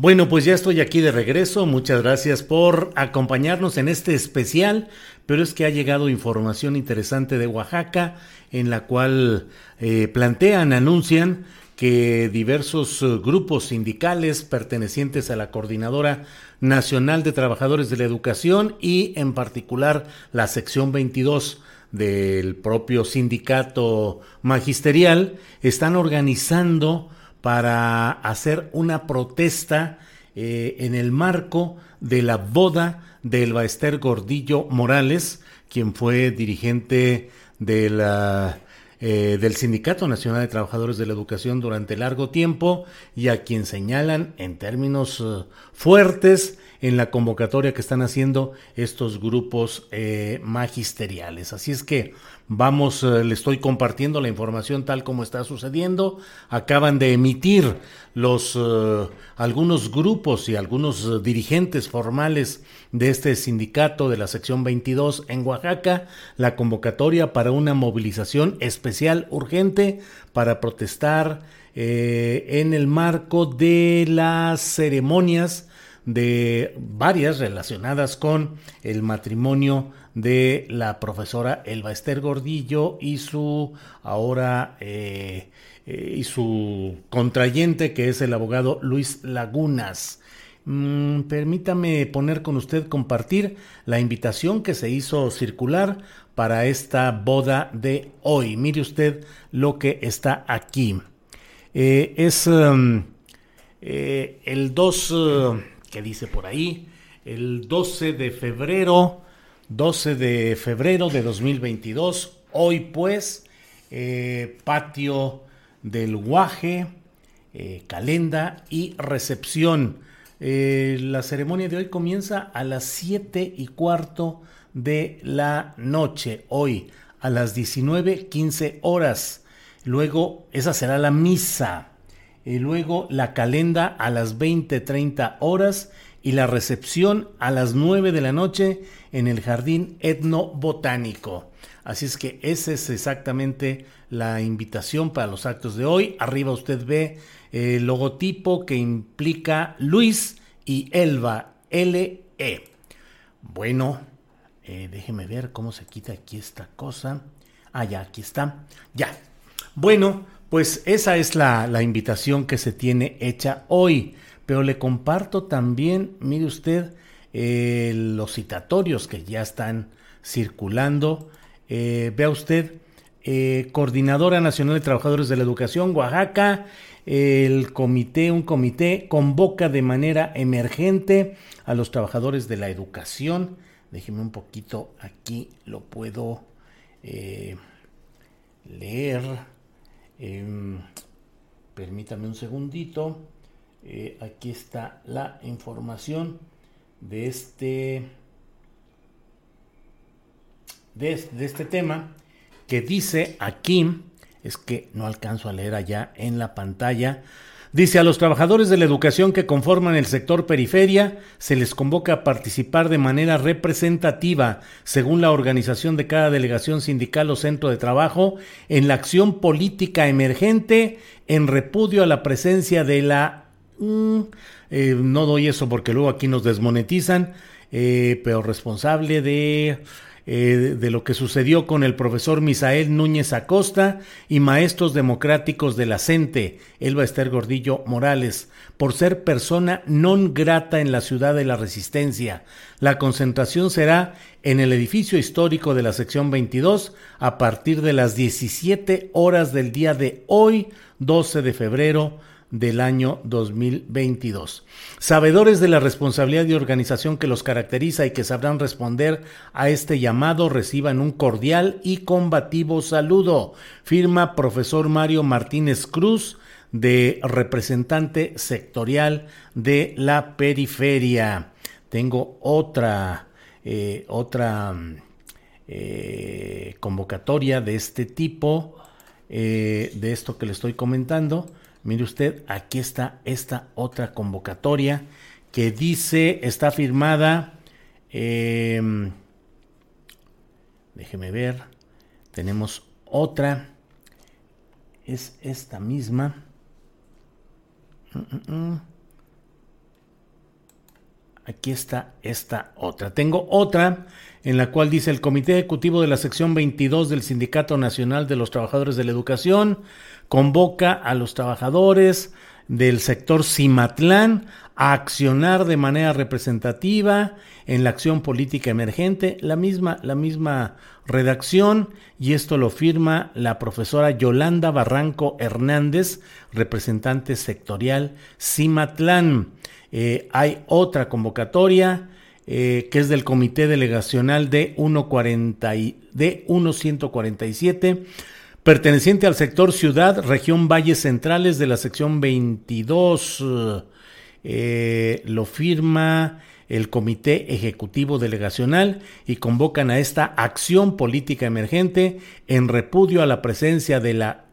Bueno, pues ya estoy aquí de regreso. Muchas gracias por acompañarnos en este especial, pero es que ha llegado información interesante de Oaxaca en la cual eh, plantean, anuncian que diversos eh, grupos sindicales pertenecientes a la Coordinadora Nacional de Trabajadores de la Educación y en particular la sección 22 del propio sindicato magisterial están organizando para hacer una protesta eh, en el marco de la boda de Elbaester Gordillo Morales, quien fue dirigente de la, eh, del Sindicato Nacional de Trabajadores de la Educación durante largo tiempo y a quien señalan en términos eh, fuertes en la convocatoria que están haciendo estos grupos eh, magisteriales. Así es que vamos, eh, le estoy compartiendo la información tal como está sucediendo. Acaban de emitir los eh, algunos grupos y algunos dirigentes formales de este sindicato de la sección 22 en Oaxaca la convocatoria para una movilización especial urgente para protestar en el marco de las ceremonias de varias relacionadas con el matrimonio de la profesora Elba Gordillo y su ahora eh, eh, y su contrayente que es el abogado Luis Lagunas. Mm, permítame poner con usted compartir la invitación que se hizo circular para esta boda de hoy. Mire usted lo que está aquí. Eh, es um, el 2 que dice por ahí, el 12 de febrero, 12 de febrero de 2022, hoy pues, eh, patio del Guaje, eh, calenda y recepción. Eh, la ceremonia de hoy comienza a las 7 y cuarto de la noche, hoy a las 19.15 horas. Luego, esa será la misa y luego la calenda a las 20.30 horas y la recepción a las 9 de la noche en el Jardín Etnobotánico. Así es que esa es exactamente la invitación para los actos de hoy. Arriba usted ve el logotipo que implica Luis y Elba, L-E. Bueno, eh, déjeme ver cómo se quita aquí esta cosa. Ah, ya, aquí está. Ya. Bueno, pues esa es la, invitación que se tiene hecha hoy, pero le comparto también, mire usted, eh, los citatorios que ya están circulando. Eh, vea usted, eh, Coordinadora Nacional de Trabajadores de la Educación, Oaxaca, el comité, un comité convoca de manera emergente a los trabajadores de la educación. Déjeme un poquito, aquí lo puedo leer. Em, permítame un segundito. Eh, aquí está la información de este, de, este tema que dice aquí, es que no alcanzo a leer allá en la pantalla, Dice a los trabajadores de la educación que conforman el sector periferia se les convoca a participar de manera representativa, según la organización de cada delegación sindical o centro de trabajo, en la acción política emergente en repudio a la presencia de la... Mm, eh, no doy eso porque luego aquí nos desmonetizan, eh, pero responsable de eh, de lo que sucedió con el profesor Misael Núñez Acosta y maestros democráticos de la CENTE, Elba Ester Gordillo Morales, por ser persona non grata en la ciudad de la Resistencia. La concentración será en el edificio histórico de la sección 22 a partir de las 17 horas del día de hoy, 12 de febrero del año 2022. Sabedores de la responsabilidad de organización que los caracteriza y que sabrán responder a este llamado, reciban un cordial y combativo saludo. Firma profesor Mario Martínez Cruz, de representante sectorial de la periferia. Tengo otra, eh, otra eh, convocatoria de este tipo, eh, de esto que le estoy comentando. Mire usted, aquí está esta otra convocatoria que dice, está firmada, em, déjeme ver, tenemos otra, es esta misma. Mm, mm, mm. Aquí está esta otra. Tengo otra en la cual dice el Comité Ejecutivo de la sección 22 del Sindicato Nacional de los Trabajadores de la Educación convoca a los trabajadores del sector Cimatlán a accionar de manera representativa en la acción política emergente, la misma, la misma redacción, y esto lo firma la profesora Yolanda Barranco Hernández, representante sectorial Cimatlán. Eh, hay otra convocatoria eh, que es del Comité Delegacional de 140 de 1147 perteneciente al sector Ciudad, región Valles Centrales de la sección 22. Eh, lo firma el Comité Ejecutivo Delegacional y convocan a esta acción política emergente en repudio a la presencia de la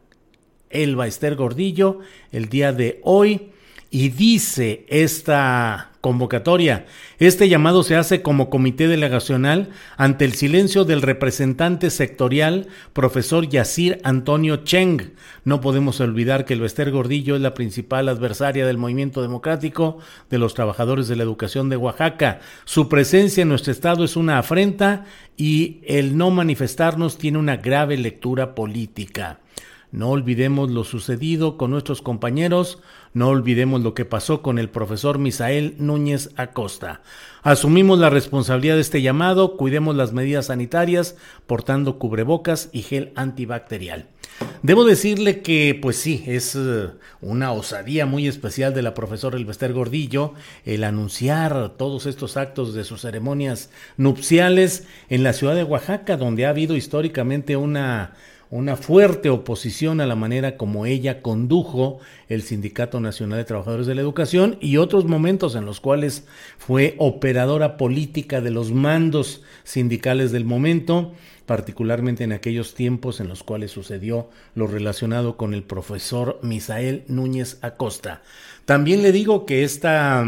Elba Ester Gordillo el día de hoy y dice esta convocatoria. Este llamado se hace como comité delegacional ante el silencio del representante sectorial, profesor Yacir Antonio Cheng. No podemos olvidar que el Bester Gordillo es la principal adversaria del movimiento democrático de los trabajadores de la educación de Oaxaca. Su presencia en nuestro estado es una afrenta y el no manifestarnos tiene una grave lectura política. No olvidemos lo sucedido con nuestros compañeros, no olvidemos lo que pasó con el profesor Misael Núñez Acosta. Asumimos la responsabilidad de este llamado, cuidemos las medidas sanitarias, portando cubrebocas y gel antibacterial. Debo decirle que, pues sí, es eh, una osadía muy especial de la profesora Elvester Gordillo el anunciar todos estos actos de sus ceremonias nupciales en la ciudad de Oaxaca, donde ha habido históricamente una una fuerte oposición a la manera como ella condujo el Sindicato Nacional de Trabajadores de la Educación y otros momentos en los cuales fue operadora política de los mandos sindicales del momento, particularmente en aquellos tiempos en los cuales sucedió lo relacionado con el profesor Misael Núñez Acosta. También le digo que esta,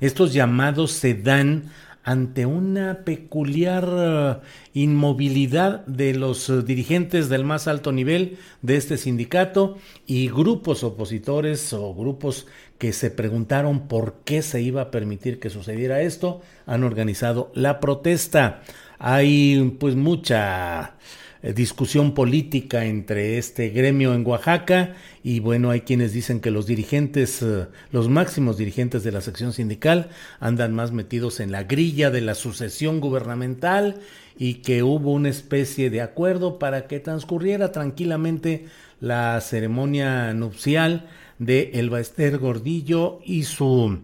estos llamados se dan ante una peculiar eh, inmovilidad de los eh, dirigentes del más alto nivel de este sindicato y grupos opositores o grupos que se preguntaron por qué se iba a permitir que sucediera esto, han organizado la protesta. Hay pues mucha discusión política entre este gremio en Oaxaca y bueno, hay quienes dicen que los dirigentes, eh, los máximos dirigentes de la sección sindical andan más metidos en la grilla de la sucesión gubernamental y que hubo una especie de acuerdo para que transcurriera tranquilamente la ceremonia nupcial de Elba Ester Gordillo y su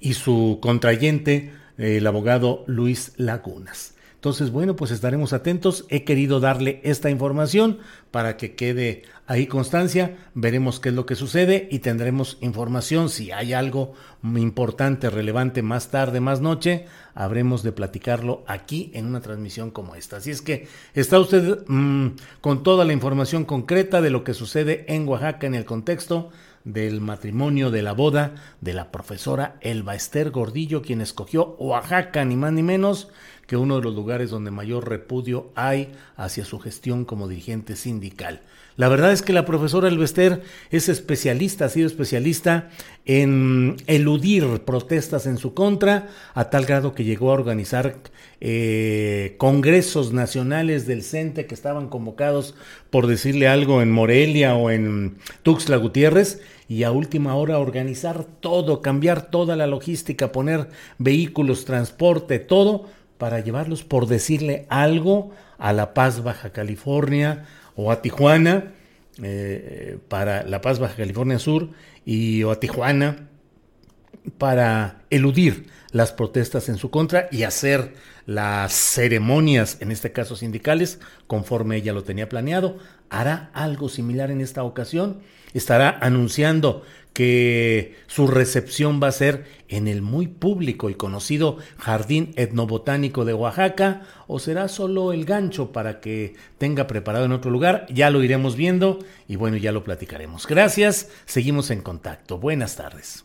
y su contrayente, el abogado Luis Lagunas. Entonces, bueno, pues estaremos atentos. He querido darle esta información para que quede ahí constancia, veremos qué es lo que sucede y tendremos información. Si hay algo importante, relevante más tarde, más noche, habremos de platicarlo aquí en una transmisión como esta. Así es que está usted mmm, con toda la información concreta de lo que sucede en Oaxaca en el contexto del matrimonio, de la boda de la profesora Elba Ester Gordillo, quien escogió Oaxaca, ni más ni menos que uno de los lugares donde mayor repudio hay hacia su gestión como dirigente sindical. La verdad es que la profesora Elbester es especialista, ha sido especialista en eludir protestas en su contra, a tal grado que llegó a organizar eh, congresos nacionales del CENTE que estaban convocados, por decirle algo, en Morelia o en Tuxtla Gutiérrez, y a última hora organizar todo, cambiar toda la logística, poner vehículos, transporte, todo, para llevarlos, por decirle algo, a La Paz, Baja California, o a Tijuana, eh, para La Paz, Baja California Sur, y o a Tijuana, para eludir las protestas en su contra y hacer las ceremonias, en este caso sindicales, conforme ella lo tenía planeado. ¿Hará algo similar en esta ocasión? ¿Estará anunciando que su recepción va a ser en el muy público y conocido Jardín Etnobotánico de Oaxaca o será solo el gancho para que tenga preparado en otro lugar. Ya lo iremos viendo y bueno, ya lo platicaremos. Gracias, seguimos en contacto. Buenas tardes.